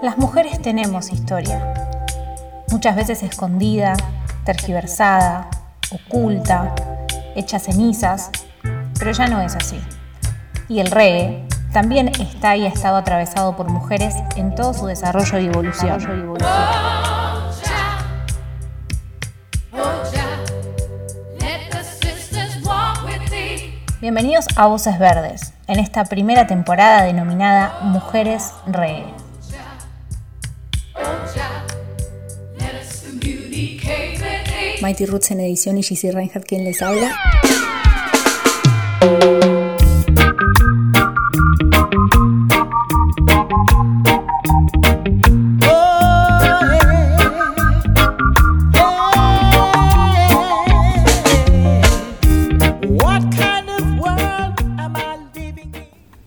Las mujeres tenemos historia, muchas veces escondida, tergiversada, oculta, hecha cenizas, pero ya no es así. Y el reggae también está y ha estado atravesado por mujeres en todo su desarrollo y evolución. Bienvenidos a Voces Verdes, en esta primera temporada denominada Mujeres Reggae. Mighty Roots en edición y GC Reinhardt quien les habla.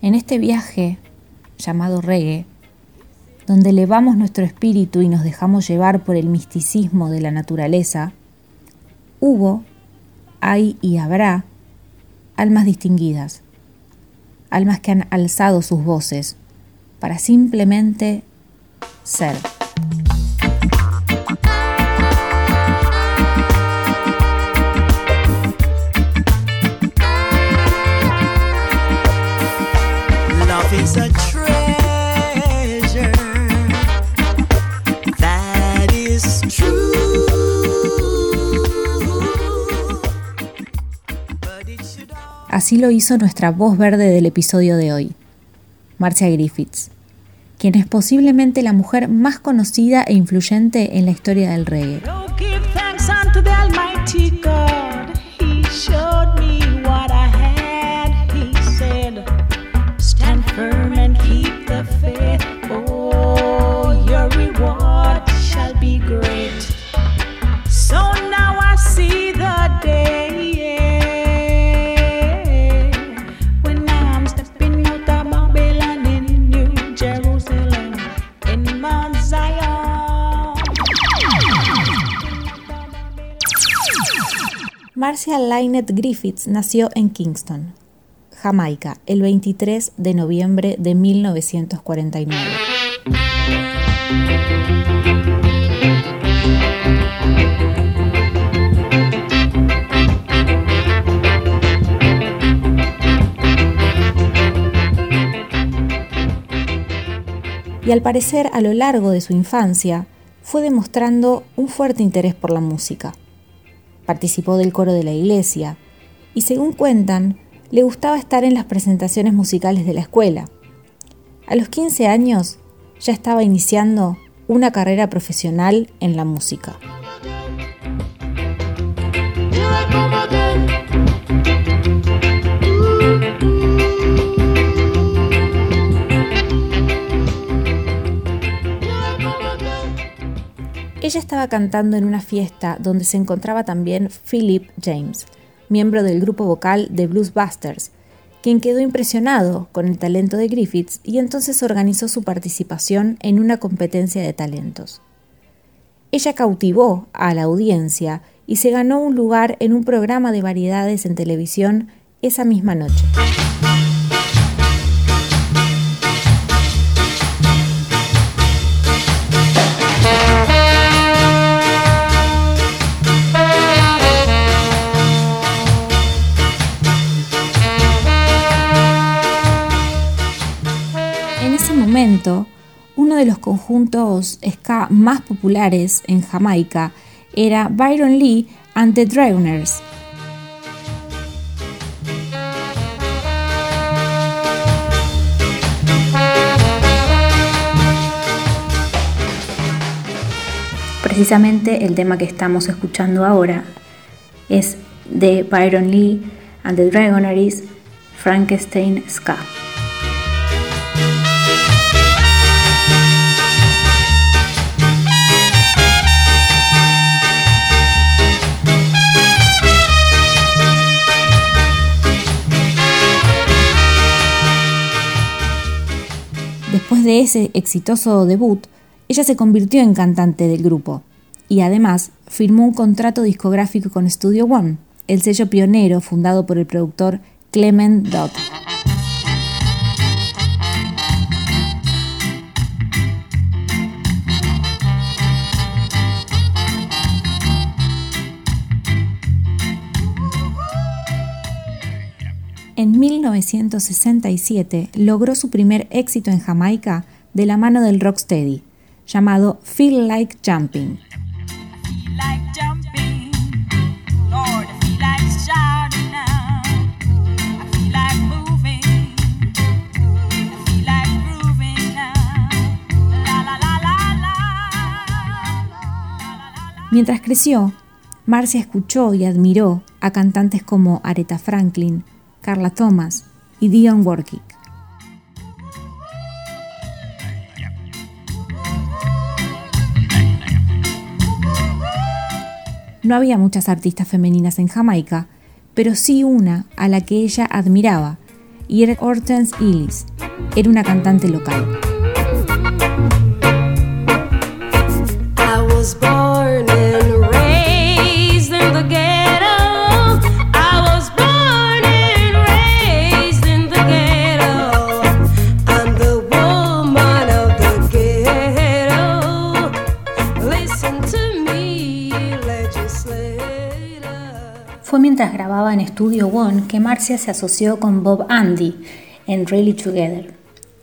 En este viaje llamado reggae, donde elevamos nuestro espíritu y nos dejamos llevar por el misticismo de la naturaleza, hubo, hay y habrá almas distinguidas, almas que han alzado sus voces para simplemente ser. Así lo hizo nuestra voz verde del episodio de hoy, Marcia Griffiths, quien es posiblemente la mujer más conocida e influyente en la historia del reggae. Marcia Lynette Griffiths nació en Kingston, Jamaica, el 23 de noviembre de 1949. Y al parecer a lo largo de su infancia fue demostrando un fuerte interés por la música participó del coro de la iglesia y según cuentan, le gustaba estar en las presentaciones musicales de la escuela. A los 15 años ya estaba iniciando una carrera profesional en la música. Ella estaba cantando en una fiesta donde se encontraba también Philip James, miembro del grupo vocal de Blues Busters, quien quedó impresionado con el talento de Griffiths y entonces organizó su participación en una competencia de talentos. Ella cautivó a la audiencia y se ganó un lugar en un programa de variedades en televisión esa misma noche. Uno de los conjuntos ska más populares en Jamaica era Byron Lee and the Dragoners. Precisamente el tema que estamos escuchando ahora es de Byron Lee and the Dragoners Frankenstein Ska. Ese exitoso debut, ella se convirtió en cantante del grupo y además firmó un contrato discográfico con Studio One, el sello pionero fundado por el productor Clement Dodd. 1967 logró su primer éxito en Jamaica de la mano del rocksteady, llamado Feel Like Jumping. Mientras creció, Marcia escuchó y admiró a cantantes como Aretha Franklin, Carla Thomas y Dion Warwick. No había muchas artistas femeninas en Jamaica, pero sí una a la que ella admiraba, y era Hortense Ellis. Era una cantante local. En Studio One que Marcia se asoció con Bob Andy en Really Together,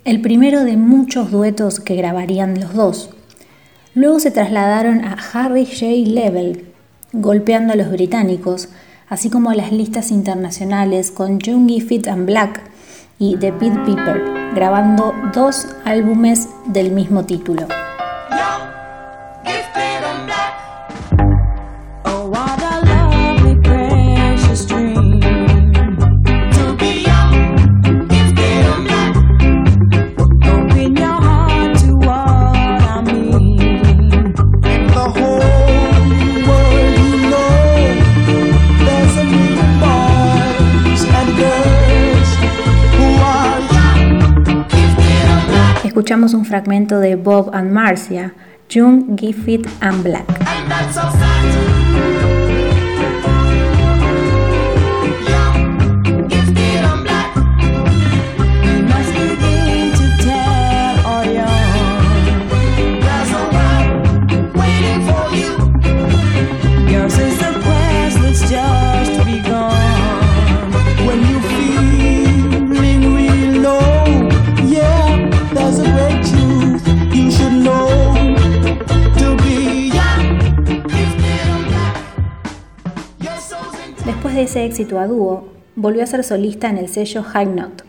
el primero de muchos duetos que grabarían los dos. Luego se trasladaron a Harry J. Level, golpeando a los británicos, así como a las listas internacionales con Young Fit and Black y The Pit Piper, grabando dos álbumes del mismo título. Fragmento de Bob and Marcia, June, Giffith and Black. A dúo, volvió a ser solista en el sello High Note,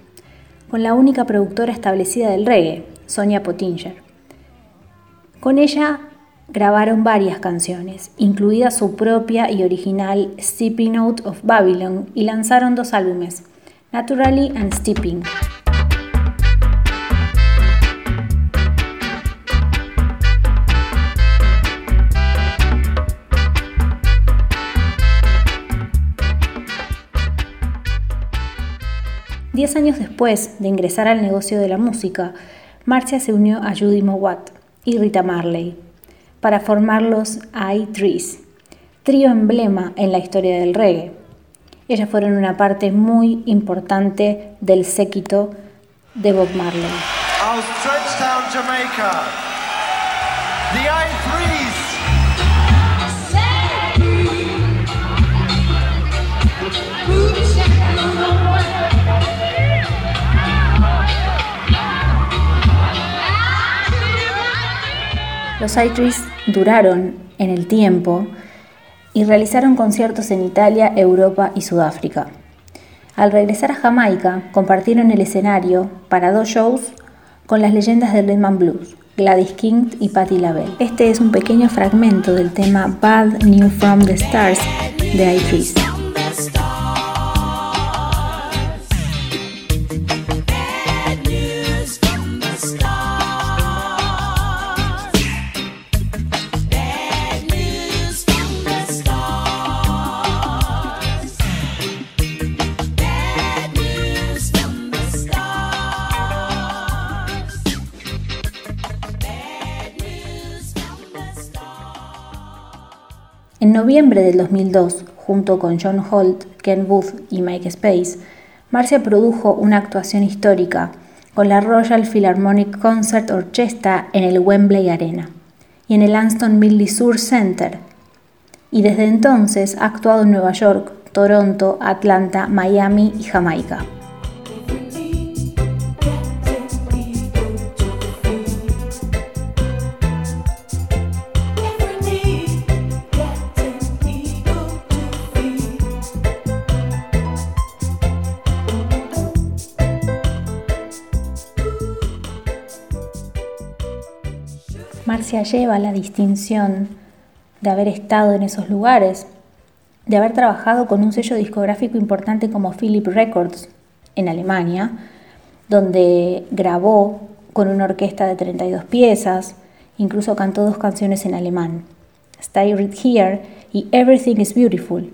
con la única productora establecida del reggae, Sonia Pottinger. Con ella grabaron varias canciones, incluida su propia y original Stepping Out of Babylon, y lanzaron dos álbumes, Naturally and Stepping. Diez años después de ingresar al negocio de la música, Marcia se unió a Judy Mowat y Rita Marley para formar los I-Trees, trío emblema en la historia del reggae. Ellas fueron una parte muy importante del séquito de Bob Marley. Los iTrees duraron en el tiempo y realizaron conciertos en Italia, Europa y Sudáfrica. Al regresar a Jamaica, compartieron el escenario para dos shows con las leyendas del rhythm blues, Gladys King y Patti LaBelle. Este es un pequeño fragmento del tema Bad New From the Stars de iTrees. En noviembre del 2002, junto con John Holt, Ken Booth y Mike Space, Marcia produjo una actuación histórica con la Royal Philharmonic Concert Orchestra en el Wembley Arena y en el Anston Millie Sur Center, y desde entonces ha actuado en Nueva York, Toronto, Atlanta, Miami y Jamaica. Marcia lleva la distinción de haber estado en esos lugares, de haber trabajado con un sello discográfico importante como Philip Records en Alemania, donde grabó con una orquesta de 32 piezas, incluso cantó dos canciones en alemán, Stay Right Here y Everything is Beautiful.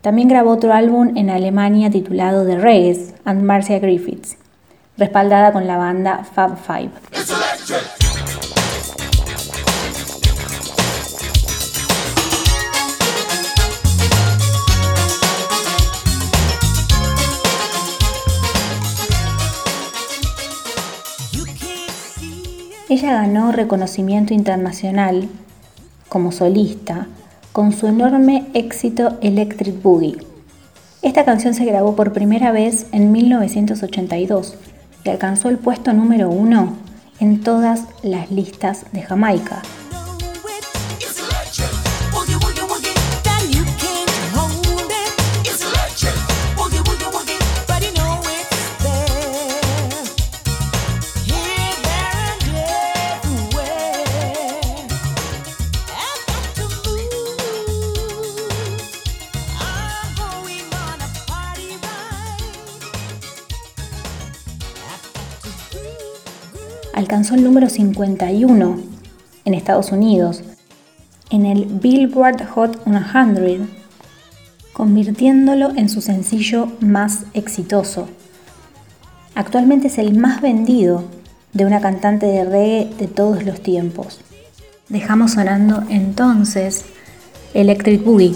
También grabó otro álbum en Alemania titulado The Reggae and Marcia Griffiths, respaldada con la banda Fab Five. Ella ganó reconocimiento internacional como solista con su enorme éxito Electric Boogie. Esta canción se grabó por primera vez en 1982 y alcanzó el puesto número uno en todas las listas de Jamaica. Alcanzó el número 51 en Estados Unidos en el Billboard Hot 100, convirtiéndolo en su sencillo más exitoso. Actualmente es el más vendido de una cantante de reggae de todos los tiempos. Dejamos sonando entonces Electric Boogie.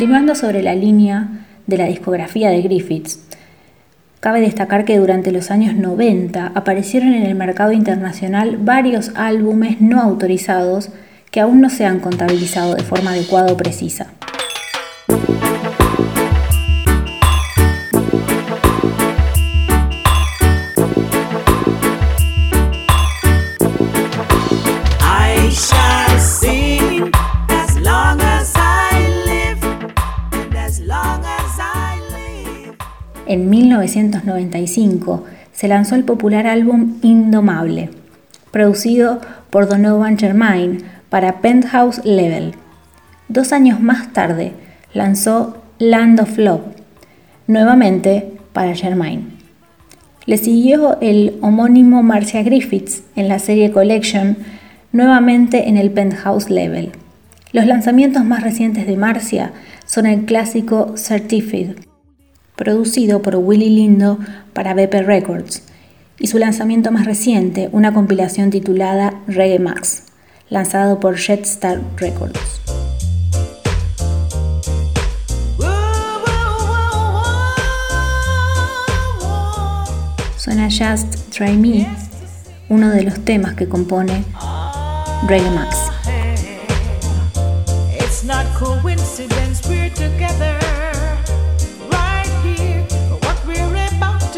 Continuando sobre la línea de la discografía de Griffiths, cabe destacar que durante los años 90 aparecieron en el mercado internacional varios álbumes no autorizados que aún no se han contabilizado de forma adecuada o precisa. 1995 se lanzó el popular álbum Indomable, producido por Donovan Germain para Penthouse Level. Dos años más tarde lanzó Land of Love, nuevamente para Germain. Le siguió el homónimo Marcia Griffiths en la serie Collection, nuevamente en el Penthouse Level. Los lanzamientos más recientes de Marcia son el clásico Certified, producido por Willy Lindo para Beppe Records, y su lanzamiento más reciente, una compilación titulada Reggae Max, lanzado por Jetstar Records. Suena Just Try Me, uno de los temas que compone Reggae Max.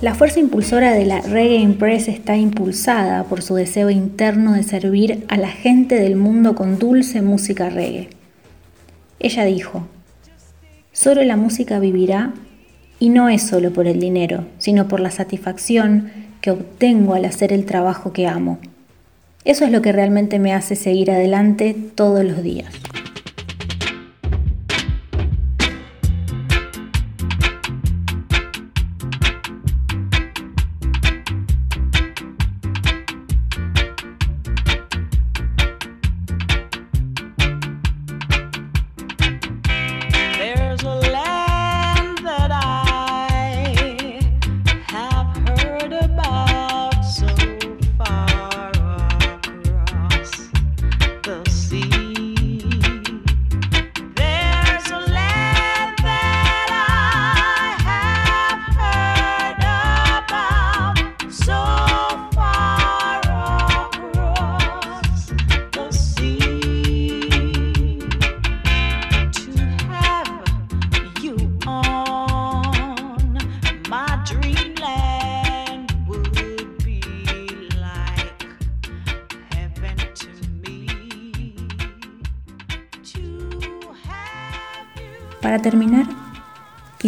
La fuerza impulsora de la Reggae Impress está impulsada por su deseo interno de servir a la gente del mundo con dulce música reggae. Ella dijo, solo la música vivirá y no es solo por el dinero, sino por la satisfacción que obtengo al hacer el trabajo que amo. Eso es lo que realmente me hace seguir adelante todos los días.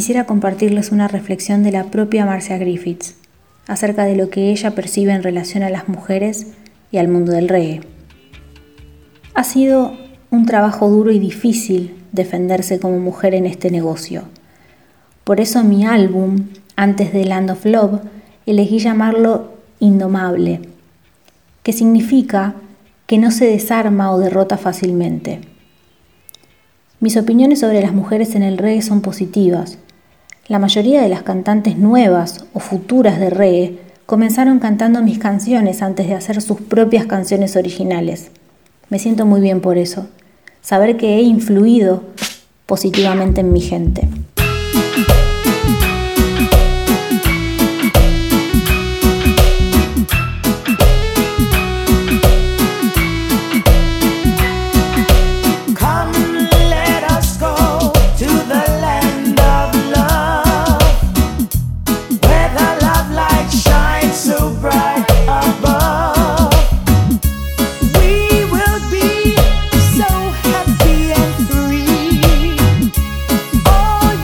Quisiera compartirles una reflexión de la propia Marcia Griffiths acerca de lo que ella percibe en relación a las mujeres y al mundo del reggae. Ha sido un trabajo duro y difícil defenderse como mujer en este negocio. Por eso mi álbum, antes de Land of Love, elegí llamarlo Indomable, que significa que no se desarma o derrota fácilmente. Mis opiniones sobre las mujeres en el reggae son positivas. La mayoría de las cantantes nuevas o futuras de reggae comenzaron cantando mis canciones antes de hacer sus propias canciones originales. Me siento muy bien por eso, saber que he influido positivamente en mi gente.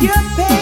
your face.